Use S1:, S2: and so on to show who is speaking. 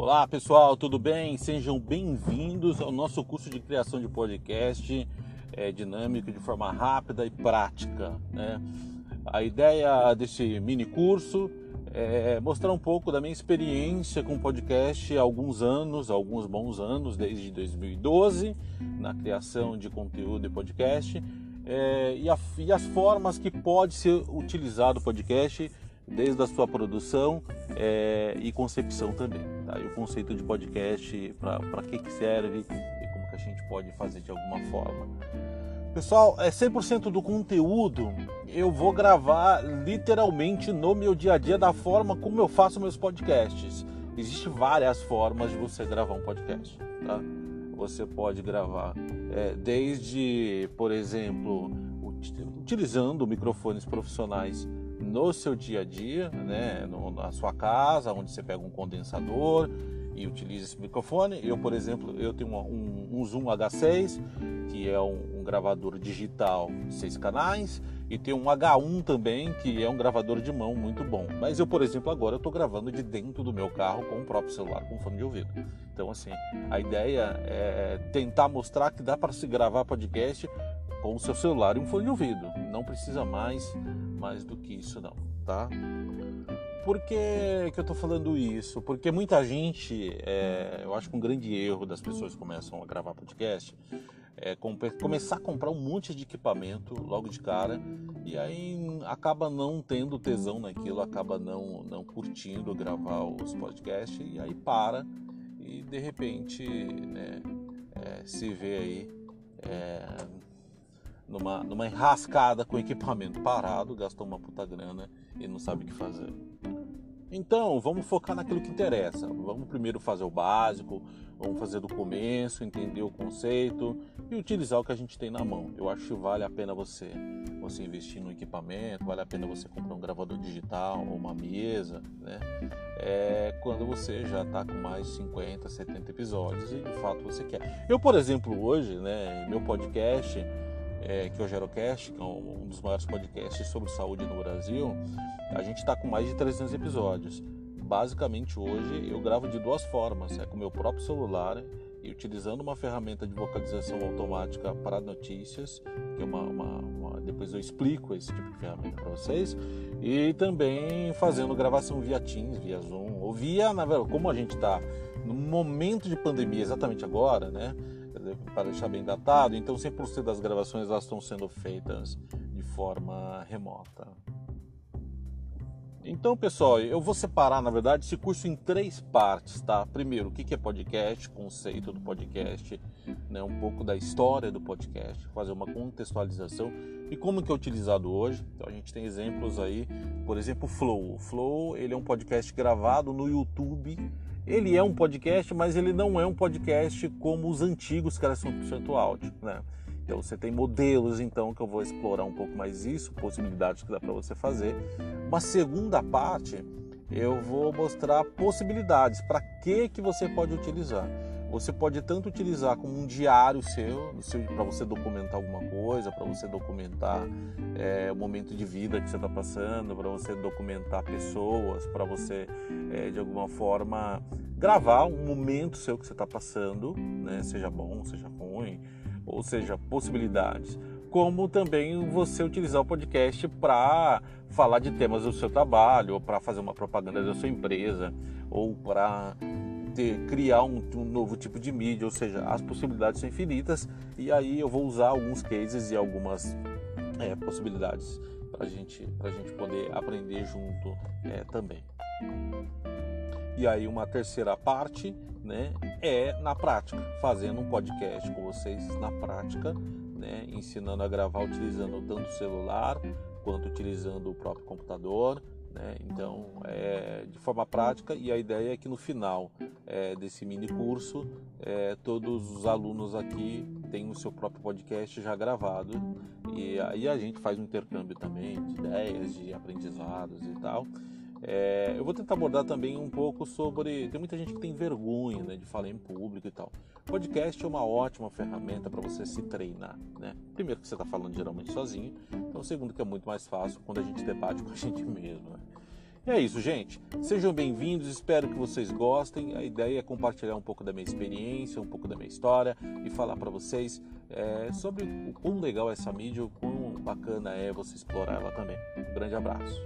S1: Olá pessoal, tudo bem? Sejam bem-vindos ao nosso curso de criação de podcast é, dinâmico de forma rápida e prática. Né? A ideia desse mini curso é mostrar um pouco da minha experiência com podcast há alguns anos, alguns bons anos, desde 2012, na criação de conteúdo e podcast, é, e, a, e as formas que pode ser utilizado o podcast desde a sua produção é, e concepção também. Tá? E o conceito de podcast, para que, que serve e como que a gente pode fazer de alguma forma. Pessoal, é 100% do conteúdo eu vou gravar literalmente no meu dia a dia da forma como eu faço meus podcasts. Existem várias formas de você gravar um podcast, tá? Você pode gravar é, desde, por exemplo, utilizando microfones profissionais no seu dia a dia, né, no, na sua casa, onde você pega um condensador e utiliza esse microfone. Eu, por exemplo, eu tenho um, um Zoom H6, que é um, um gravador digital de seis canais, e tem um H1 também, que é um gravador de mão muito bom. Mas eu, por exemplo, agora estou gravando de dentro do meu carro com o próprio celular, com fone de ouvido. Então, assim, a ideia é tentar mostrar que dá para se gravar podcast com o seu celular e um fone de ouvido. Não precisa mais mais do que isso não, tá? Por que, que eu estou falando isso? Porque muita gente, é, eu acho que um grande erro das pessoas que começam a gravar podcast é começar a comprar um monte de equipamento logo de cara e aí acaba não tendo tesão naquilo, acaba não, não curtindo gravar os podcasts e aí para e de repente né, é, se vê aí é, numa, numa enrascada com equipamento parado, gastou uma puta grana e não sabe o que fazer. Então, vamos focar naquilo que interessa. Vamos primeiro fazer o básico, vamos fazer do começo, entender o conceito e utilizar o que a gente tem na mão. Eu acho que vale a pena você, você investir no equipamento, vale a pena você comprar um gravador digital ou uma mesa, né? É, quando você já está com mais de 50, 70 episódios e de fato você quer. Eu, por exemplo, hoje, né, meu podcast é, que é o Gerocast, que é um dos maiores podcasts sobre saúde no Brasil, a gente está com mais de 300 episódios. Basicamente hoje eu gravo de duas formas, é com meu próprio celular e utilizando uma ferramenta de vocalização automática para notícias, que é uma, uma, uma depois eu explico esse tipo de ferramenta para vocês, e também fazendo gravação via Teams, via Zoom, ou via, na verdade, como a gente está no momento de pandemia exatamente agora, né? Para deixar bem datado, então 100% das gravações elas estão sendo feitas de forma remota. Então, pessoal, eu vou separar, na verdade, esse curso em três partes, tá? Primeiro, o que é podcast, conceito do podcast, né? um pouco da história do podcast, fazer uma contextualização e como que é utilizado hoje. Então, a gente tem exemplos aí, por exemplo, o Flow. O Flow, ele é um podcast gravado no YouTube ele é um podcast, mas ele não é um podcast como os antigos que era 100% áudio, né? Então você tem modelos então que eu vou explorar um pouco mais isso, possibilidades que dá para você fazer. Uma segunda parte eu vou mostrar possibilidades para que que você pode utilizar. Você pode tanto utilizar como um diário seu, seu para você documentar alguma coisa, para você documentar é, o momento de vida que você está passando, para você documentar pessoas, para você é, de alguma forma gravar um momento seu que você está passando, né, seja bom, seja ruim, ou seja, possibilidades. Como também você utilizar o podcast para falar de temas do seu trabalho, ou para fazer uma propaganda da sua empresa, ou para ter, criar um, um, novo tipo de mídia, ou seja, as possibilidades são infinitas e aí eu vou usar alguns cases e algumas é, possibilidades para gente, a gente poder aprender junto é, também. E aí uma terceira parte né, é na prática, fazendo um podcast com vocês na prática, né, ensinando a gravar utilizando tanto o celular quanto utilizando o próprio computador, né? Então, é, de forma prática, e a ideia é que no final é, desse mini curso, é, todos os alunos aqui têm o seu próprio podcast já gravado, e aí a gente faz um intercâmbio também de ideias, de aprendizados e tal. É, eu vou tentar abordar também um pouco sobre. Tem muita gente que tem vergonha né, de falar em público e tal. Podcast é uma ótima ferramenta para você se treinar. Né? Primeiro, que você está falando geralmente sozinho. Então, segundo, que é muito mais fácil quando a gente debate com a gente mesmo. Né? E é isso, gente. Sejam bem-vindos, espero que vocês gostem. A ideia é compartilhar um pouco da minha experiência, um pouco da minha história e falar para vocês é, sobre o quão legal é essa mídia, o quão bacana é você explorar ela também. Um grande abraço.